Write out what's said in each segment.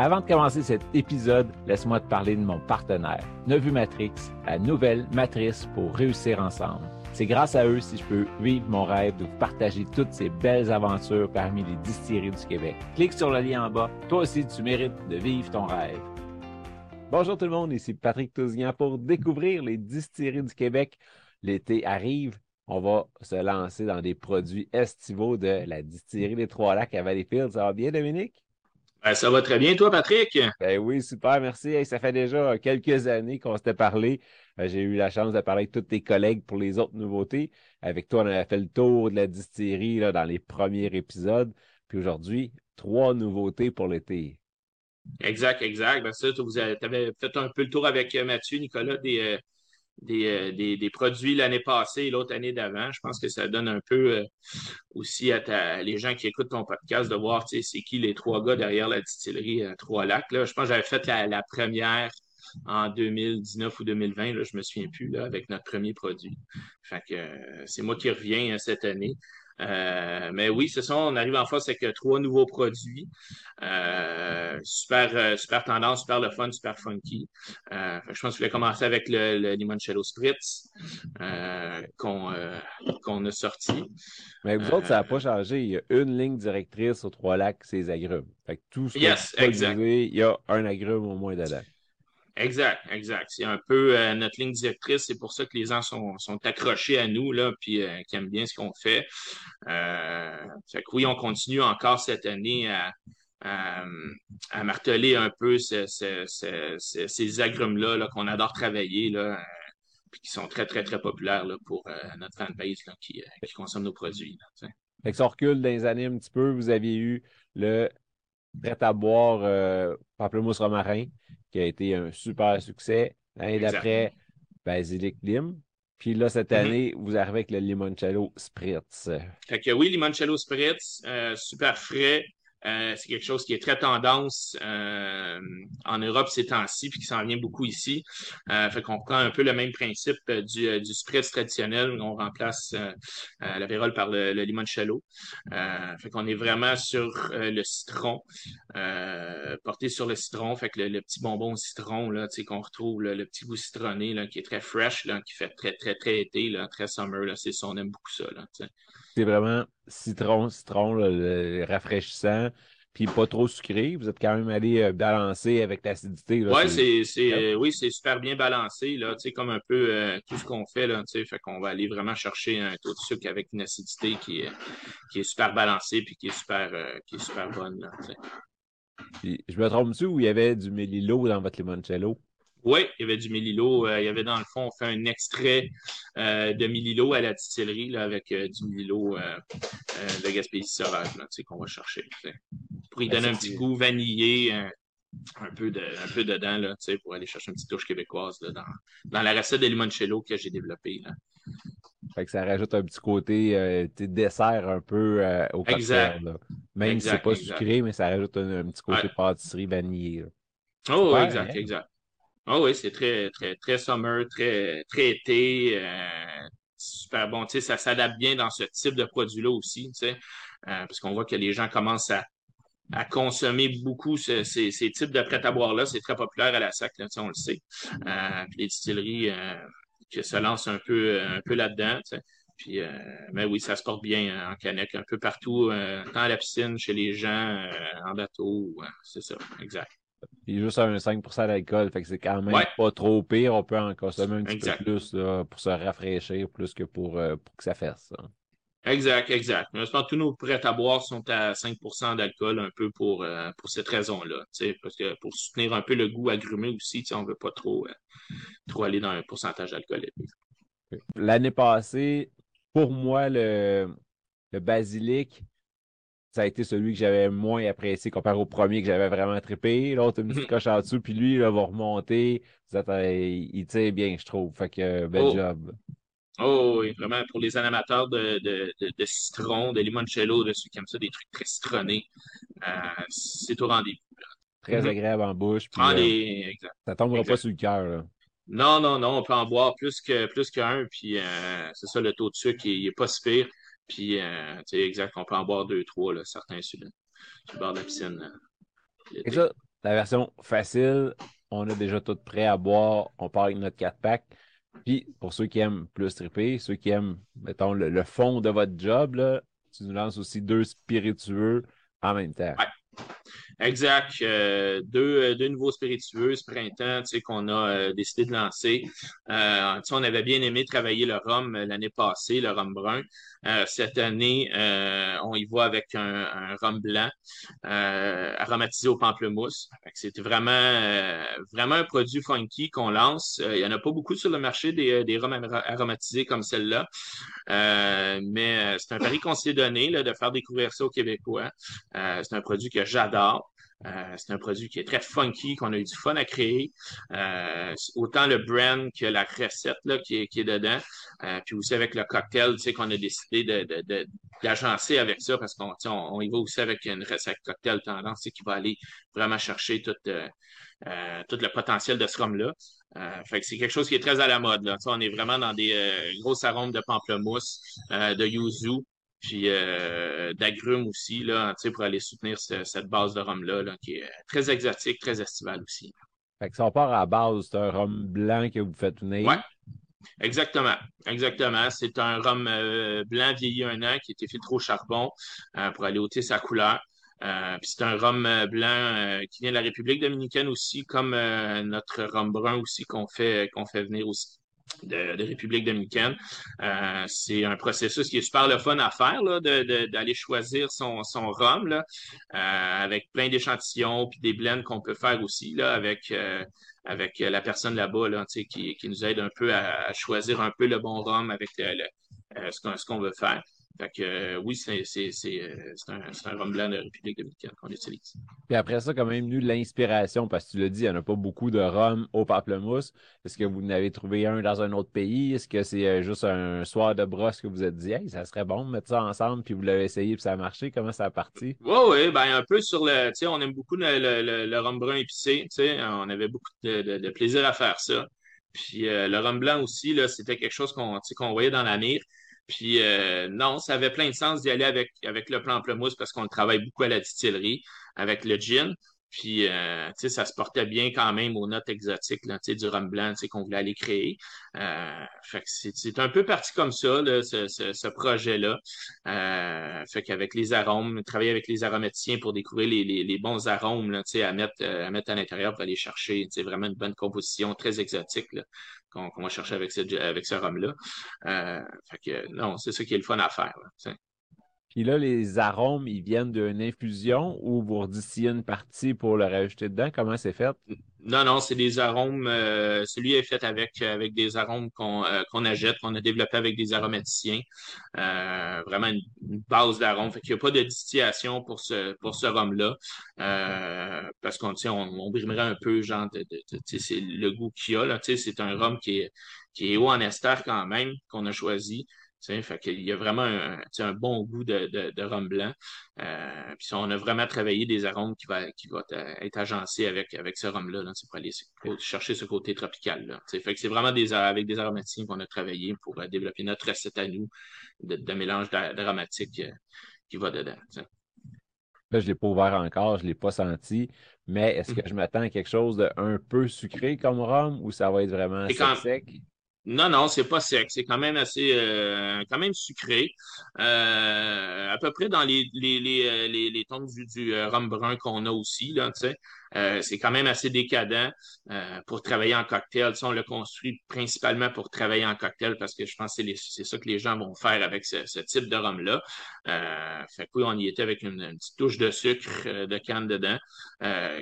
Avant de commencer cet épisode, laisse-moi te parler de mon partenaire, Nevu Matrix, la nouvelle matrice pour réussir ensemble. C'est grâce à eux si je peux vivre mon rêve de vous partager toutes ces belles aventures parmi les distilleries du Québec. Clique sur le lien en bas. Toi aussi, tu mérites de vivre ton rêve. Bonjour tout le monde, ici Patrick Tousignan pour découvrir les distilleries du Québec. L'été arrive. On va se lancer dans des produits estivaux de la distillerie des Trois-Lacs à Valleyfield. Ça va bien, Dominique? Ben, ça va très bien, toi, Patrick? Ben oui, super, merci. ça fait déjà quelques années qu'on s'était parlé. Euh, j'ai eu la chance de parler avec tous tes collègues pour les autres nouveautés. Avec toi, on avait fait le tour de la distillerie là, dans les premiers épisodes. Puis aujourd'hui, trois nouveautés pour l'été. Exact, exact. Ben ça, tu avais fait un peu le tour avec euh, Mathieu, Nicolas, des, euh, euh, des, des, produits l'année passée et l'autre année d'avant. Je pense que ça donne un peu euh, aussi à les gens qui écoutent ton podcast de voir c'est qui les trois gars derrière la distillerie euh, Trois Lacs. Là. Je pense que j'avais fait la, première en 2019 ou 2020, là, je me souviens plus, là, avec notre premier produit. Fait que c'est moi qui reviens cette année. Euh, mais oui, c'est ça, on arrive en face avec trois nouveaux produits. Euh, super, euh, super tendance, super le fun, super funky. je pense que je vais commencer avec le, limoncello spritz qu'on qu'on a sorti. Mais vous autres, ça n'a pas changé. Il y a une ligne directrice aux trois lacs, c'est les agrumes. Fait que tout ce que il y a un agrume au moins dedans. Exact, exact. C'est un peu euh, notre ligne directrice. C'est pour ça que les gens sont, sont accrochés à nous, là, puis euh, qui aiment bien ce qu'on fait. Euh, fait que oui, on continue encore cette année à, marteler un peu ces, agrumes-là -là, qu'on adore travailler, là, puis qui sont très, très, très populaires pour notre fanbase qui, consomme nos produits. Là, fait que recule dans les années un petit peu. Vous aviez eu le prêt à boire euh, Pamplemousse Romarin, qui a été un super succès. L'année d'après, Basilic Lim. Puis là, cette mm-hmm. année, vous arrivez avec le limoncello spritz. Fait que oui, limoncello spritz, euh, super frais, euh, c'est quelque chose qui est très tendance euh, en Europe ces temps-ci, puis qui s'en vient beaucoup ici. Euh, fait qu'on prend un peu le même principe euh, du, du spritz traditionnel. On remplace la vérole par le, le limoncello. fait qu'on est vraiment sur le citron, porté sur le citron. Fait que le, petit bonbon au citron là, qu'on retrouve, le petit goût citronné là, qui est très fresh, là, qui fait très, très, très été, là, très summer. Là, c'est on aime beaucoup ça. Là, c'est vraiment citron, citron, rafraîchissant, puis pas trop sucré. Vous êtes quand même allé euh, balancer avec l'acidité. Ouais, c'est, c'est, oui, c'est super bien balancé, là, comme un peu euh, tout ce qu'on fait, là, fait qu'on va aller vraiment chercher un taux de sucre avec une acidité qui est, qui est super balancée puis qui est super, euh, qui est super bonne. Là, je me trompe-tu où il y avait du mélilo dans votre limoncello? Oui, il y avait du Mélilo. Euh, il y avait dans le fond, on fait un extrait euh, de Mélilo à la distillerie là, avec euh, du Mélilo de Gaspésie sauvage qu'on va chercher. Pour y donner un petit goût vanillé, un, peu de, un peu dedans là, pour aller chercher une petite touche québécoise là, dans, dans la recette de limoncello que j'ai développée. Là. Fait que ça rajoute un petit côté dessert un peu au cocktail. Là. Même si c'est pas sucré, mais ça rajoute un, petit côté pâtisserie vanillé. Oh, exact, hein? exact. Ah oui, c'est très, très, très summer, très, très été. Euh, super bon. Tu sais, ça s'adapte bien dans ce type de produit-là aussi, tu sais, euh, parce qu'on voit que les gens commencent à, à consommer beaucoup ces, ces, types de prêt-à-boire-là. C'est très populaire à la SAC, tu sais, on le sait. Euh, les distilleries qui se lancent un peu, un peu là-dedans. Puis, mais oui, ça se porte bien en canette, un peu partout, tant à la piscine, chez les gens, en bateau, c'est ça, exact. Puis juste un 5% d'alcool, fait que c'est quand même pas trop pire. On peut en consommer un petit peu plus pour se rafraîchir plus que pour, euh, pour que ça fasse. Exact, exact. Je pense que tous nos prêts à boire sont à 5% d'alcool un peu pour, euh, pour cette raison-là. Parce que pour soutenir un peu le goût agrumé aussi, on ne veut pas trop, euh, trop aller dans un pourcentage d'alcool. L'année passée, pour moi, le, le basilic, ça a été celui que j'avais moins apprécié comparé au premier que j'avais vraiment trippé. L'autre, une petite coche en dessous, puis lui, il va remonter. il, tire bien, je trouve. Fait que, bel oh. job. Oh oui, vraiment, pour les animateurs de, de, de, citron, de limoncello, de ceux qui aiment ça, des trucs très citronnés, euh, c'est au rendez-vous. Très mhm. agréable en bouche. Puis, euh, ça tombera pas sur le cœur. Non, non, non, on peut en boire plus que plus qu'un, puis euh, c'est ça, le taux de sucre, il n'est pas si pire. Puis, euh, tu sais, exact, on peut en boire deux, trois, là, certains sur le, bord de la piscine. Euh, Et ça, la version facile, on a déjà tout prêt à boire, on part avec notre 4-pack. Puis, pour ceux qui aiment plus triper, ceux qui aiment, mettons, le, fond de votre job, là, tu nous lances aussi deux spiritueux en même temps. Exact. Euh, deux, deux, nouveaux spiritueux ce printemps qu'on a euh, décidé de lancer. Euh, on avait bien aimé travailler le rhum l'année passée, le rhum brun. cette année, on y voit avec un, un rhum blanc aromatisé au pamplemousse. C'était vraiment, vraiment un produit funky qu'on lance. Il n'y en a pas beaucoup sur le marché des, des rhums aromatisés comme celle-là. mais c'est un pari qu'on s'est donné là, de faire découvrir ça aux Québécois. c'est un produit que j'adore. Euh, c'est un produit qui est très funky, qu'on a eu du fun à créer. Euh, autant le brand que la recette là, qui, est, qui est dedans. Euh, puis aussi avec le cocktail, tu sais, qu'on a décidé de, d'agencer avec ça parce qu'on on, y va aussi avec une recette cocktail tendance qui va aller vraiment chercher tout, tout le potentiel de ce rhum-là. fait que c'est quelque chose qui est très à la mode. Là. on est vraiment dans des grosses arômes de pamplemousse, de yuzu, puis euh, d'agrumes aussi, là, pour aller soutenir cette base de rhum-là, là, qui est très exotique, très estivale aussi. Fait que ça part à la base, c'est un rhum blanc que vous faites venir. Oui, exactement. Exactement. C'est un rhum euh, blanc vieilli un an qui a été filtré au charbon euh, pour aller ôter sa couleur. puis c'est un rhum blanc qui vient de la République dominicaine aussi, comme notre rhum brun aussi qu'on fait, qu'on fait venir aussi de, République dominicaine. Euh, c'est un processus qui est super le fun à faire, d'aller choisir son, son rhum là, euh, avec plein d'échantillons puis des blends qu'on peut faire aussi là, avec, euh, avec la personne là-bas là, qui, qui nous aide un peu à, choisir un peu le bon rhum avec ce qu'on veut faire. Fait que euh, oui, c'est euh, un, un rhum blanc de République dominicaine qu'on utilise. Puis après ça, quand même venu l'inspiration, parce que tu l'as dit, il n'y en a pas beaucoup de rhum au pamplemousse. Est-ce que vous en avez trouvé un dans un autre pays? Est-ce que c'est euh, juste un soir de brosse que vous êtes dit, hey, ça serait bon de mettre ça ensemble, puis vous l'avez essayé, puis ça a marché? Comment ça a parti? Oui, oui, ben un peu sur le. Tu sais, on aime beaucoup le, le, le, rhum brun épicé. Tu sais, on avait beaucoup de, de, plaisir à faire ça. Puis le rhum blanc aussi, c'était quelque chose qu'on qu'on voyait dans la mire. Puis euh, non, ça avait plein de sens d'y aller avec, avec le pamplemousse parce qu'on travaille beaucoup à la distillerie, avec le gin. Puis, euh, tu sais, ça se portait bien quand même aux notes exotiques, là, tu sais, du rhum blanc, tu sais, qu'on voulait aller créer. Euh, fait que c'est un peu parti comme ça, là, ce, ce, ce projet-là. Euh, fait qu'avec les arômes, travailler avec les aromaticiens pour découvrir les, les, les bons arômes, là, tu sais, à mettre, à mettre à l'intérieur pour aller chercher, tu sais, vraiment une bonne composition très exotique, là, qu'on va chercher avec ce, avec ce rhum-là. Euh, fait que, non, c'est ça qui est le fun à faire, là, puis là, les arômes, ils viennent d'une infusion ou vous redistillez une partie pour le rajouter dedans? Comment c'est fait? Non, non, c'est des arômes. Euh, celui est fait avec, avec des arômes qu'on euh, qu'on qu'on a développé avec des aromaticiens. Euh, vraiment une, base d'arômes. Fait qu'il n'y a pas de distillation pour ce, pour ce rhum-là. parce qu'on on, brimerait un peu, genre, c'est le goût qu'il y a. C'est un rhum qui est, qui est haut en ester quand même, qu'on a choisi. Fait qu'il y a vraiment un, un bon goût de, de, de rhum blanc. Euh, puis on a vraiment travaillé des arômes qui vont qui va être agencés avec, avec ce rhum-là, là, pour aller chercher ce côté tropical. Là, fait que c'est vraiment des, avec des aromatiques qu'on a travaillé pour euh, développer notre recette à nous de, de mélange d'aromatiques euh, qui va dedans. Là, je ne l'ai pas ouvert encore, je ne l'ai pas senti, mais est-ce que mm-hmm. je m'attends à quelque chose de un peu sucré comme rhum ou ça va être vraiment sec? Non, non, c'est pas sec. C'est quand même assez, euh, quand même sucré. Euh, à peu près dans les les les euh, les, les tons du, du rhum brun qu'on a aussi là, tu sais. Euh, c'est quand même assez décadent euh, pour travailler en cocktail. on l'a construit principalement pour travailler en cocktail parce que je pense que c'est ça que les gens vont faire avec ce, type de rhum-là. Euh, fait que oui, on y était avec une, petite touche de sucre de canne dedans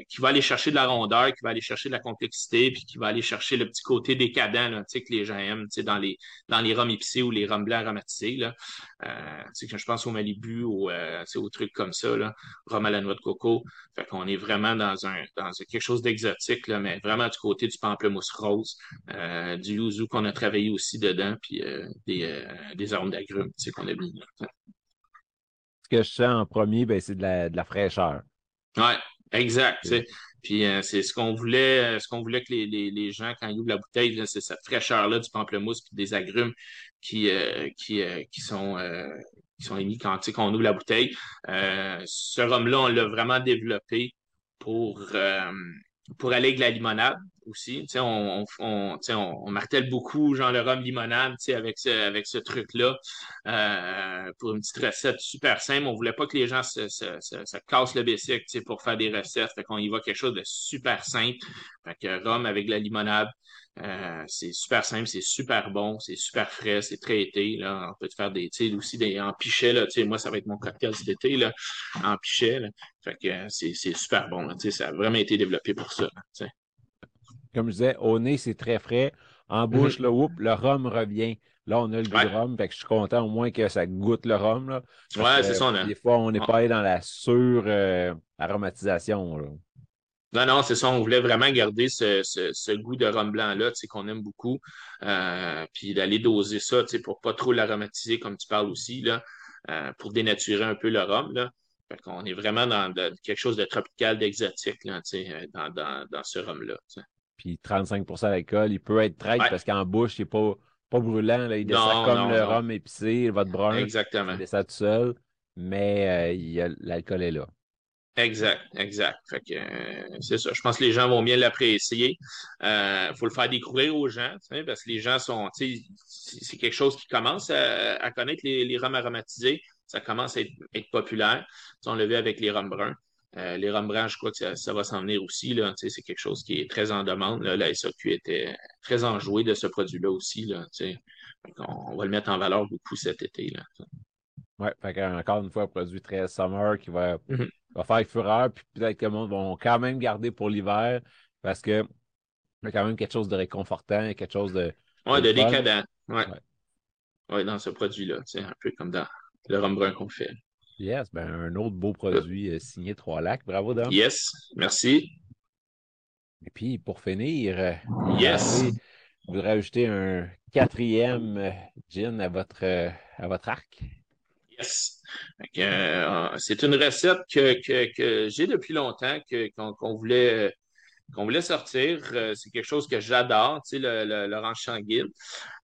qui va aller chercher de la rondeur, qui va aller chercher de la complexité, puis qui va aller chercher le petit côté décadent que les gens aiment dans les, dans les rhums épicés ou les rhums blancs aromatisés. Là. je pense au Malibu ou aux trucs comme ça, là, rhum à la noix de coco. Fait qu'on est vraiment dans un dans quelque chose d'exotique, mais vraiment du côté du pamplemousse rose, euh, du yuzu qu'on a travaillé aussi dedans, puis euh, des, euh, des arômes d'agrumes qu'on a mis là. Ce que je sens en premier, ben, c'est de la, de la fraîcheur. Oui, exact. Puis c'est ce qu'on voulait, ce qu'on voulait que les, les, les, gens, quand ils ouvrent la bouteille, c'est cette fraîcheur-là du pamplemousse puis des agrumes qui, qui, qui sont qui sont émis quand on ouvre la bouteille. ce rhum-là, on l'a vraiment développé pour, pour aller avec la limonade aussi. On, on, on, martèle beaucoup genre le rhum limonade avec ce, avec ce truc-là euh, pour une petite recette super simple. On voulait pas que les gens se, se, se, cassent le basic pour faire des recettes. Fait qu'on y va quelque chose de super simple. Fait que rhum avec la limonade, euh, c'est super simple, c'est super bon, c'est super frais, c'est très été. Là. On peut faire des, aussi des en pichet. Là, moi, ça va être mon cocktail d'été là, en pichet. Là. Fait que c'est, super bon. Là, ça a vraiment été développé pour ça. Comme je disais, au nez, c'est très frais. En bouche, mm-hmm. le, le rhum revient. Là, on a le goût de rhum, fait que je suis content au moins que ça goûte le rhum. Là, ouais, c'est ça. Des fois, on n'est pas allé dans la sur-aromatisation. Euh, non, non, c'est ça. On voulait vraiment garder ce, ce, goût de rhum blanc-là, qu'on aime beaucoup. Euh, puis d'aller doser ça, pour pas trop l'aromatiser, comme tu parles aussi, là, euh, pour dénaturer un peu le rhum, là. Fait qu'on est vraiment dans quelque chose de tropical, d'exotique, là, tu sais, euh, dans, dans, dans ce rhum-là. Puis 35% d'alcool, il peut être très parce qu'en bouche, il n'est pas, pas brûlant. Là. Il descend comme le rhum épicé, votre brun. Exactement. Il descend tout seul, mais l'alcool est là. Exact, exact. Fait que euh, c'est ça. Je pense que les gens vont bien l'apprécier. Il euh, faut le faire découvrir aux gens, parce que les gens sont, c'est quelque chose qui commence à, connaître les, les rhums aromatisés. Ça commence à être, populaire. on l'a vu avec les rhums bruns. Euh, les rhums bruns, je crois que ça, va s'en venir aussi. Là. C'est quelque chose qui est très en demande. Là. La SAQ était très enjouée de ce produit-là aussi. Là, on, on va le mettre en valeur beaucoup cet été. Là. Oui, encore une fois, un produit très summer qui va, mm-hmm. Va faire fureur, puis peut-être que le monde va quand même garder pour l'hiver parce que il y a quand même quelque chose de réconfortant, quelque chose de. Oui, de, décadent. Oui, ouais. dans ce produit-là, c'est un peu comme dans le rhum brun qu'on fait. Yes, ben un autre beau produit euh, signé Trois Lacs. Bravo, Dom. Yes, merci. Et puis, pour finir, euh, yes. vous voudrais ajouter un quatrième euh, gin à votre, à votre arc? Euh, c'est une recette que, j'ai depuis longtemps, qu'on voulait qu'on voulait sortir. Euh, c'est quelque chose que j'adore, tu sais, le, sanguine.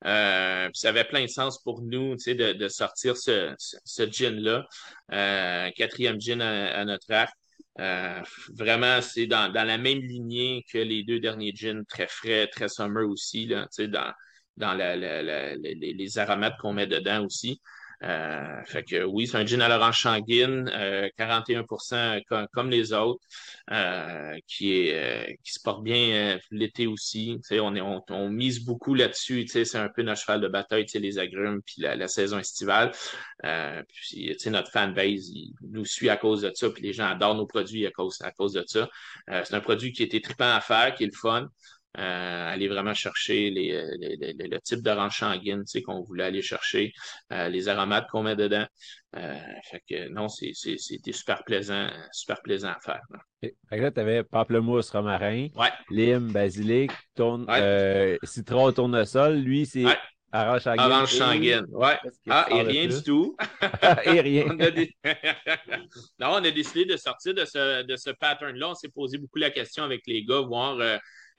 Euh, ça avait plein de sens pour nous, tu sais, de, de sortir ce, ce, gin-là. quatrième gin à, notre arc. vraiment, c'est dans, dans la même lignée que les deux derniers gins, très frais, très summer aussi, là, dans, dans les, les aromates qu'on met dedans aussi. Euh, fait que oui, c'est un gin à l'orange sanguine, 41 comme, comme, les autres, euh, qui est euh, qui se porte bien l'été aussi. On, est, on, on, mise beaucoup là-dessus. C'est un peu notre cheval de bataille, les agrumes, puis la, la saison estivale. puis notre fanbase, il nous suit à cause de ça, puis les gens adorent nos produits à cause, à cause de ça. c'est un produit qui était trippant à faire, qui est le fun. Euh, aller vraiment chercher les, euh, le type d'orange sanguine qu'on voulait aller chercher, euh, les aromates qu'on met dedans. fait que non, c'était super plaisant, super plaisant à faire. Fait que là, tu avais pamplemousse, romarin, ouais. lime, basilic, tourne, citron, tournesol. Lui, c'est Orange sanguine. Orange sanguine, ouais. Ah, et rien du tout. et rien. on a non, on a décidé de sortir de ce, de ce pattern-là. On s'est posé beaucoup la question avec les gars, voir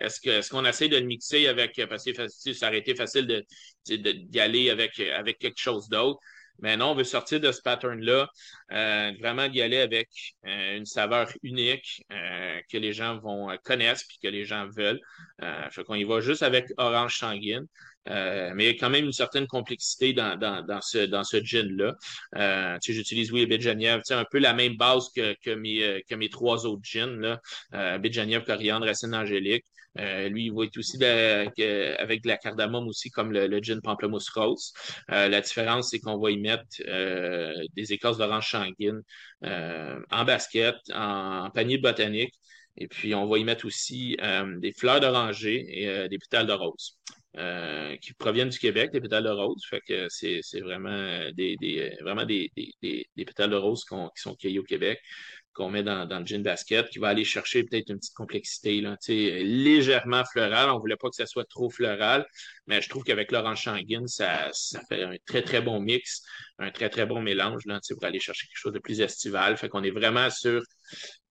est-ce qu'on essaie de le mixer avec, parce que ça aurait été facile d'y aller avec, avec quelque chose d'autre. Mais non, on veut sortir de ce pattern-là, euh, vraiment d'y aller avec euh, une saveur unique euh, que les gens vont connaître puis que les gens veulent. Euh, fait qu'on y va juste avec orange sanguine. Euh, mais il y a quand même une certaine complexité dans, dans, dans ce, dans ce gin-là. Euh, tu sais, j'utilise, oui, le Genève, tu sais, un peu la même base que, que, mes, que mes trois autres gins, là. Euh, Genève, coriandre, racine angélique. Euh, lui, il va être aussi avec de la cardamome aussi, comme le, le gin pamplemousse rose. Euh, la différence, c'est qu'on va y mettre euh, des écorces d'orange sanguine en basket, en, panier botanique. Et puis, on va y mettre aussi des fleurs d'oranger et des pétales de rose. Qui proviennent du Québec, des pétales de rose. Fait que c'est, vraiment des, des vraiment des, des, des, pétales de rose qui sont cueillis au Québec qu'on met dans, dans, le gin basket, qui va aller chercher peut-être une petite complexité, là, légèrement floral. On voulait pas que ça soit trop floral, mais je trouve qu'avec l'orange sanguine, ça, ça fait un très, très bon mix, un très, très bon mélange là, pour aller chercher quelque chose de plus estival. Fait qu'on est vraiment sur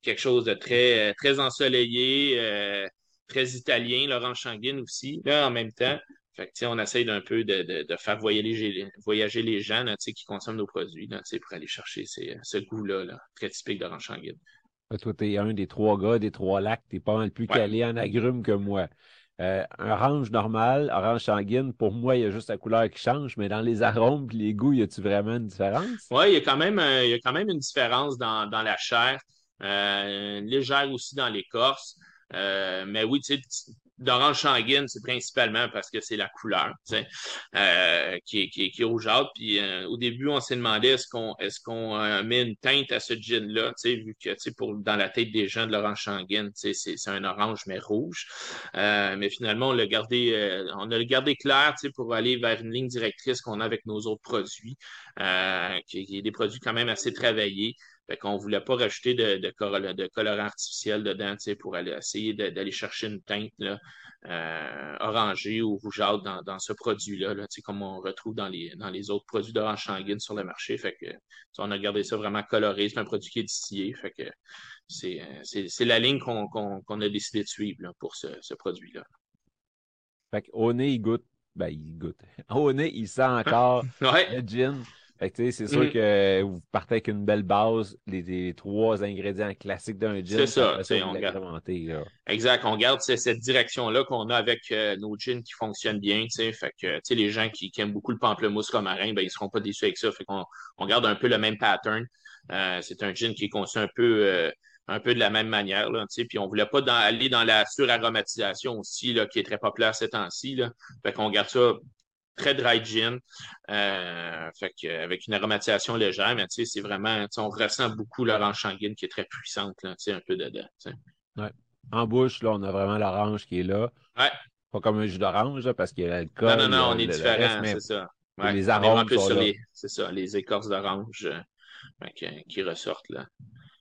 quelque chose de très, très ensoleillé, euh, très italien, l'orange sanguine aussi, là, en même temps. Fait que, on essaye d'un peu de, de, de, faire voyager, voyager les gens là, qui consomment nos produits là, pour aller chercher ces, ce goût-là, là, très typique d'orange sanguine. Toi, tu es un des trois gars des trois lacs. Tu es pas mal plus calé en agrumes que moi. Euh, un orange normal, orange sanguine, pour moi, il y a juste la couleur qui change, mais dans les arômes et les goûts, y a-tu vraiment une différence? Oui, il y a quand même, il y a quand même une différence dans, dans la chair, euh, légère aussi dans l'écorce. Euh, mais oui, tu sais, d'orange sanguine, c'est principalement parce que c'est la couleur euh, qui, est, qui, qui est rougeâtre. Puis euh, au début, on s'est demandé est-ce qu'on est-ce qu'on euh, met une teinte à ce gin-là, vu que pour dans la tête des gens de l'orange sanguine, c'est, c'est un orange mais rouge. mais finalement, on l'a gardé, on a gardé clair pour aller vers une ligne directrice qu'on a avec nos autres produits, qui, qui est des produits quand même assez travaillés. Fait qu'on voulait pas rajouter de, de, de colorant artificiel dedans, pour aller essayer d'aller chercher une teinte là, euh, orangée ou rougeâtre dans, dans ce produit-là, là, comme on retrouve dans les, dans les autres produits d'orange sanguine sur le marché. Fait que on a gardé ça vraiment coloré. C'est un produit qui est distillé. Fait que c'est la ligne qu'on a décidé de suivre là, pour ce, ce produit-là. Fait qu'au nez, il goûte. Ben, il goûte. Au nez, il sent encore ouais. le gin c'est sûr mm. que vous partez avec une belle base, les, trois ingrédients classiques d'un gin. C'est ça, on garde. Exact, on garde cette direction-là qu'on a avec euh, nos gins qui fonctionnent bien. Fait que les gens qui, aiment beaucoup le pamplemousse comme marin, ben, ils ne seront pas déçus avec ça. Fait qu'on on garde un peu le même pattern. Euh, c'est un gin qui est conçu un peu. Euh, un peu de la même manière. Là, puis on ne voulait pas aller dans la suraromatisation aussi, là, qui est très populaire ces temps-ci. Fait qu'on garde ça très dry gin. Euh, fait que, avec une aromatisation légère, mais c'est vraiment, on ressent beaucoup l'orange sanguine qui est très puissante, là, un peu dedans. Ouais. En bouche, là, on a vraiment l'orange qui est là. Ouais. Pas comme un jus d'orange, parce qu'il y a l'alcool. Non, non, non, on est différent, c'est ça. Les arômes sont les, C'est ça, les écorces d'orange euh, qui ressortent là.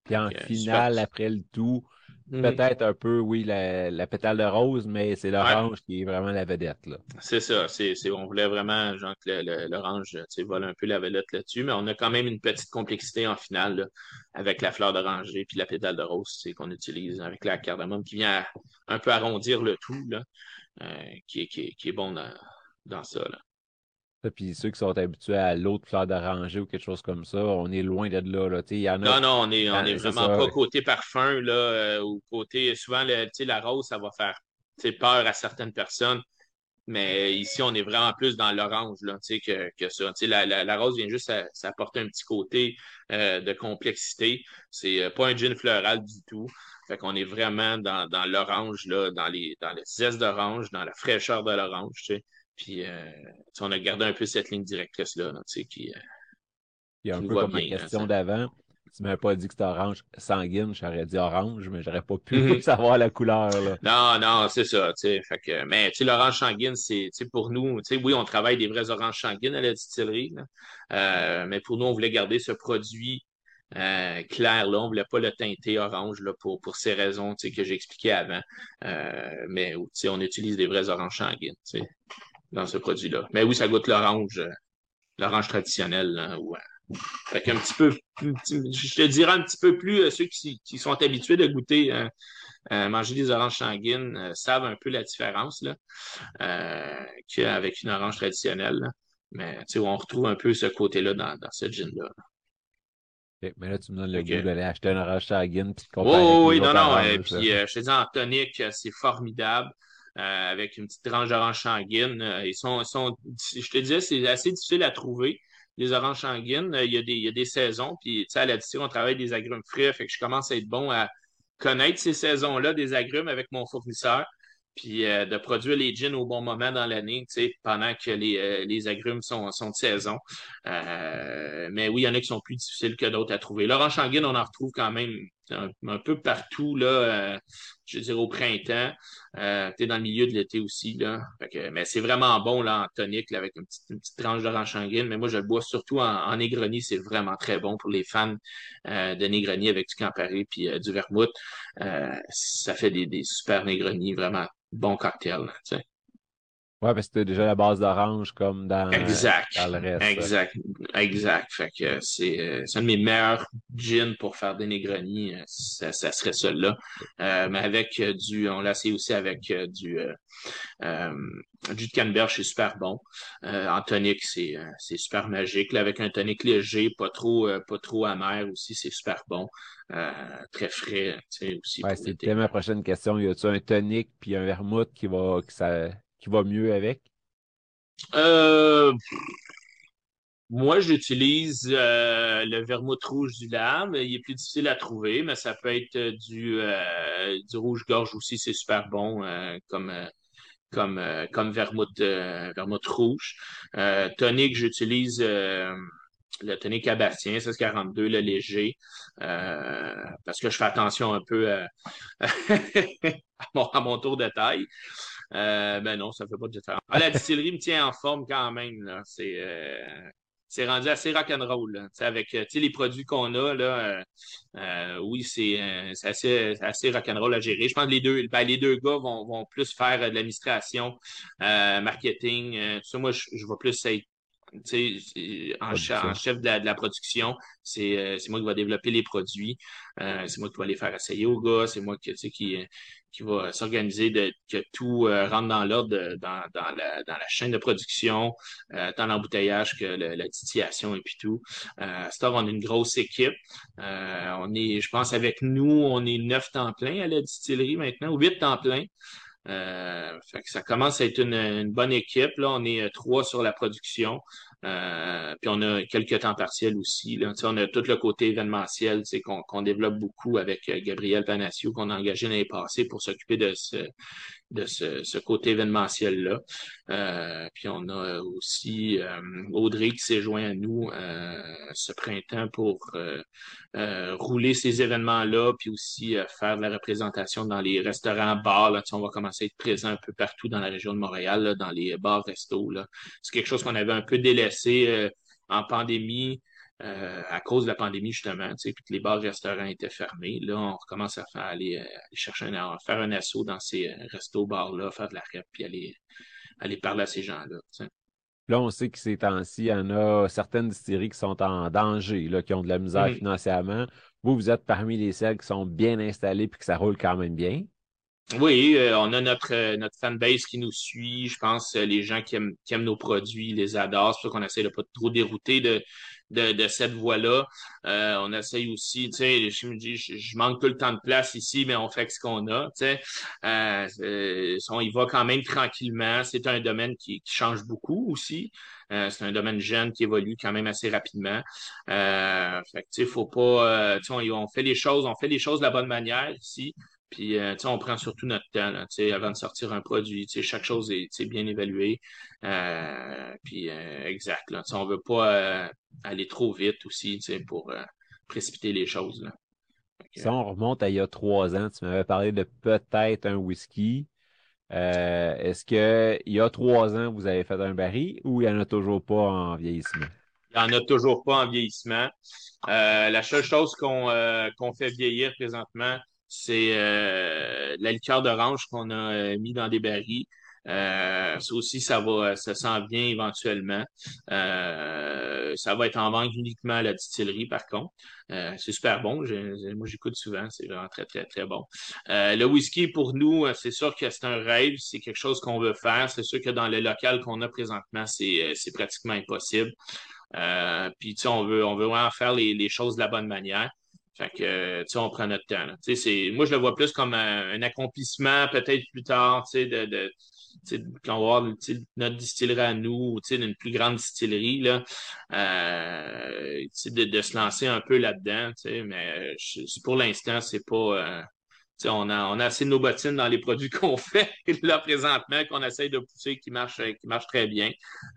Puis en finale, après le tout, Mhm. Peut-être un peu, oui, la, pétale de rose, mais c'est l'orange qui est vraiment la vedette. Là. C'est ça. C'est, on voulait vraiment genre, que l'orange vole un peu la vedette là-dessus, mais on a quand même une petite complexité en finale avec la fleur d'oranger puis la pétale de rose qu'on utilise avec la cardamome qui vient un peu arrondir le tout, là, euh, qui, est, qui, est, bon dans, dans ça. Là. Puis ceux qui sont habitués à l'autre fleur d'oranger ou quelque chose comme ça, on est loin de là. là. Il y en a, non, non, on est, on est vraiment pas côté parfum là, euh, ou côté. Souvent, le, la rose, ça va faire peur à certaines personnes. Mais ici, on est vraiment plus dans l'orange que, que ça. La, la, la, rose vient juste s'apporter un petit côté euh, de complexité. C'est euh, pas un gin floral du tout. Fait qu'on est vraiment dans, dans l'orange, dans les, dans les zestes d'orange, dans la fraîcheur de l'orange. Puis, euh, on a gardé un peu cette ligne directrice-là, tu sais, qui. Euh, Il y a un peu comme la question d'avant. Tu m'avais pas dit que c'était orange sanguine, j'aurais dit orange, mais j'aurais pas pu mhm. savoir la couleur. Là. Non, non, c'est ça. Fait que, mais tu sais, l'orange sanguine, c'est pour nous, oui, on travaille des vrais oranges sanguines à la distillerie, euh, mais pour nous, on voulait garder ce produit euh, clair là, on voulait pas le teinter orange là, pour, pour ces raisons que j'ai expliquées avant. Euh, mais on utilise des vrais oranges sanguines dans ce produit-là. Mais oui, ça goûte l'orange, euh, l'orange traditionnel. Là, ouais. Fait qu'un petit peu, je te dirais un petit peu plus, euh, ceux qui, qui, sont habitués de goûter, euh, manger des oranges sanguines, savent un peu la différence là, qu'avec une orange traditionnelle. Là. Mais tu sais, on retrouve un peu ce côté-là dans, dans ce gin-là. mais là, tu me donnes le goût d'aller acheter une orange sanguine. Puis oh, oui, non, non. Et puis, je te dis, en tonique, c'est formidable. Euh, avec une petite tranche d'orange sanguine. Euh, ils sont, sont, je te disais, c'est assez difficile à trouver, les oranges sanguines. Euh, il y a des, il y a des saisons, puis à la on travaille des agrumes frais, fait que je commence à être bon à connaître ces saisons-là des agrumes avec mon fournisseur puis de produire les gins au bon moment dans l'année, pendant que les, les agrumes sont, sont de saison. mais oui, il y en a qui sont plus difficiles que d'autres à trouver. L'orange sanguine, on en retrouve quand même un, peu partout, là, euh, je veux dire au printemps. Euh, dans le milieu de l'été aussi. Là. mais c'est vraiment bon là, en tonique là, avec une petite, tranche d'orange sanguine. Mais moi, je le bois surtout en, en. C'est vraiment très bon pour les fans euh, de Negroni avec du Campari puis euh, du vermouth. ça fait des, super Negroni, vraiment bon cocktail. Sais. Ouais, parce que c'était déjà la base d'orange comme dans, exact. dans le reste. Exact. Exact. Fait que c'est euh, un de mes meilleurs gins pour faire des Negroni. Euh, ça, ça serait celui-là. Euh, mais avec du, on l'a essayé aussi avec du, euh, du de canneberge, c'est super bon. en tonique, c'est super magique. Là, avec un tonique léger, pas trop, pas trop amer aussi, c'est super bon. très frais, aussi. Ouais, c'était ma prochaine question. Y a-tu un tonique puis un vermouth qui va, que ça, qui va mieux avec? Euh, moi, j'utilise euh, le vermouth rouge du lame. Il est plus difficile à trouver, mais ça peut être du, euh, du rouge-gorge aussi. C'est super bon comme, comme, vermouth, vermouth rouge. tonique, j'utilise le tonique à Bastien, 42 le léger, parce que je fais attention un peu à mon tour de taille. Euh, ben non, ça ne fait pas de différence. Ah, la distillerie me tient en forme quand même. C'est euh, c'est rendu assez rock'n'roll. Avec euh, les produits qu'on a, là, euh, oui, c'est assez, assez rock'n'roll à gérer. Je pense que les deux, ben, les deux gars vont, vont plus faire de l'administration, marketing. tout ça, moi, je, je vais plus être en, chef de la, production, c'est moi qui va développer les produits. c'est moi qui va les faire essayer aux gars. C'est moi qui, qui, qui va s'organiser de que tout euh, rentre dans l'ordre dans, dans, la, dans la chaîne de production, euh, tant l'embouteillage que la titillation et puis tout. Euh, Star, on est une grosse équipe. Euh, on est, je pense, avec nous, on est neuf temps plein à la distillerie maintenant, ou huit temps plein. Euh, fait que ça commence à être une, une, bonne équipe. Là, on est trois sur la production. Euh, puis on a quelques temps partiels aussi. Là. On a tout le côté événementiel qu'on développe beaucoup avec euh, Gabriel Panassio, qu'on a engagé l'année passée pour s'occuper de ce, de ce, ce côté événementiel-là. Euh, puis on a aussi euh, Audrey qui s'est joint à nous euh, ce printemps pour rouler ces événements-là, puis aussi faire de la représentation dans les restaurants, bars. Là, on va commencer à être présent un peu partout dans la région de Montréal, là, dans les bars, restos. C'est quelque chose qu'on avait un peu délaissé en pandémie. Euh, à cause de la pandémie, justement, tu sais, puis que les bars-restaurants étaient fermés. Là, on recommence à faire, aller, euh, chercher un, faire un assaut dans ces euh, restos-bars-là, faire de la rep, puis aller, aller parler à ces gens-là. Là, on sait que ces temps-ci, il y en a certaines distilleries qui sont en danger, là, qui ont de la misère mm-hmm. financièrement. Vous, vous êtes parmi les celles qui sont bien installées puis que ça roule quand même bien. Oui, on a notre, notre fanbase qui nous suit. Je pense les gens qui aiment, nos produits les adorent. C'est pour ça qu'on essaie de pas trop dérouter de, de, de cette voie-là. Euh, on essaye aussi, tu sais, je me dis, je, manque tout le temps de place ici, mais on fait ce qu'on a, tu sais. Euh, euh, on y va quand même tranquillement. C'est un domaine qui, change beaucoup aussi. Euh, c'est un domaine jeune qui évolue quand même assez rapidement. Euh, fait que, faut pas, sais, on, fait les choses, on fait les choses de la bonne manière ici. Puis, euh, on prend surtout notre temps là, avant de sortir un produit. Chaque chose est bien évaluée. Euh, puis, euh, exact. Là, on ne veut pas euh, aller trop vite aussi pour précipiter les choses. Là. si on remonte à il y a trois ans, tu m'avais parlé de peut-être un whisky. Est-ce qu'il y a trois ans, vous avez fait un baril ou il n'y en a toujours pas en vieillissement? Il n'y en a toujours pas en vieillissement. la seule chose qu'on qu'on fait vieillir présentement, c'est euh, la liqueur d'orange qu'on a euh, mis dans des barils. Euh, ça aussi, ça va, ça sent bien éventuellement. Euh, ça va être en vente uniquement à la distillerie, par contre. c'est super bon. moi, j'écoute souvent. C'est vraiment très, très, très bon. le whisky, pour nous, c'est sûr que c'est un rêve. C'est quelque chose qu'on veut faire. C'est sûr que dans le local qu'on a présentement, c'est, c'est pratiquement impossible. puis, tu sais, on veut, on veut vraiment faire les, les choses de la bonne manière. Fait que, tu sais, on prend notre temps. C'est, moi, je le vois plus comme un, accomplissement peut-être plus tard, tu sais, de, de quand on va voir notre distillerie à nous, d'une plus grande distillerie, là, euh, de, de, se lancer un peu là-dedans, mais pour l'instant, c'est pas. Euh, on a, on a assez de nos bottines dans les produits qu'on fait là présentement, qu'on essaye de pousser, qui marchent qui marche très bien.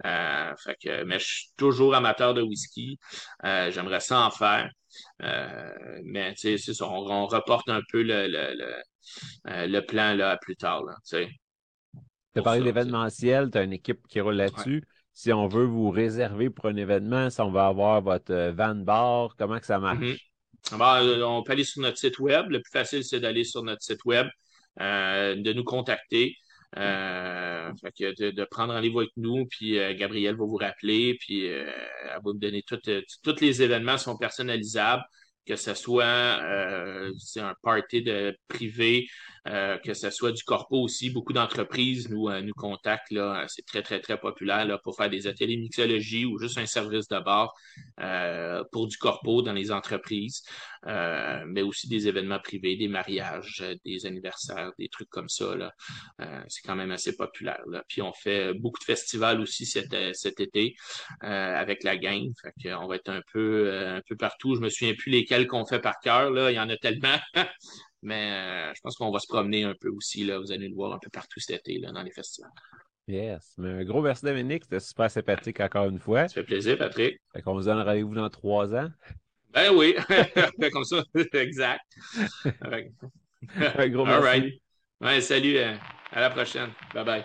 Euh, fait que, mais je suis toujours amateur de whisky. Euh, j'aimerais ça en faire. Euh, mais c'est ça, on, reporte un peu le, le, le, euh, le plan là, plus tard. Tu as parlé d'événementiel, tu as une équipe qui roule là-dessus. Si on veut vous réserver pour un événement, si on va avoir votre euh, van bar, comment que ça marche? Mm-hmm. on peut aller sur notre site web. Le plus facile, c'est d'aller sur notre site web, de nous contacter. Euh, de, prendre rendez-vous avec nous, puis euh, Gabriel va vous rappeler, puis euh, elle va vous donner tous les événements sont personnalisables que ce soit euh, un party de privé, euh, que ce soit du corpo aussi. Beaucoup d'entreprises nous, euh, nous contactent. Là, c'est très, très, très populaire là, pour faire des ateliers mixologie ou juste un service de bar euh, pour du corpo dans les entreprises, euh, mais aussi des événements privés, des mariages, des anniversaires, des trucs comme ça. Là. c'est quand même assez populaire. Là. Puis on fait beaucoup de festivals aussi cet, cet été avec la gang. Fait on va être un peu, un peu partout. Je me souviens plus lesquels qu'on fait par cœur. Là. Il y en a tellement. Mais euh, je pense qu'on va se promener un peu aussi. Là. Vous allez le voir un peu partout cet été là, dans les festivals. Yes. Mais un gros merci, Dominique. C'était super sympathique encore une fois. Ça fait plaisir, Patrick. Fait qu'on vous donne rendez-vous dans trois ans. Ben oui, comme ça, exact. un gros merci. All right. Ouais, salut, euh, à la prochaine. Bye bye.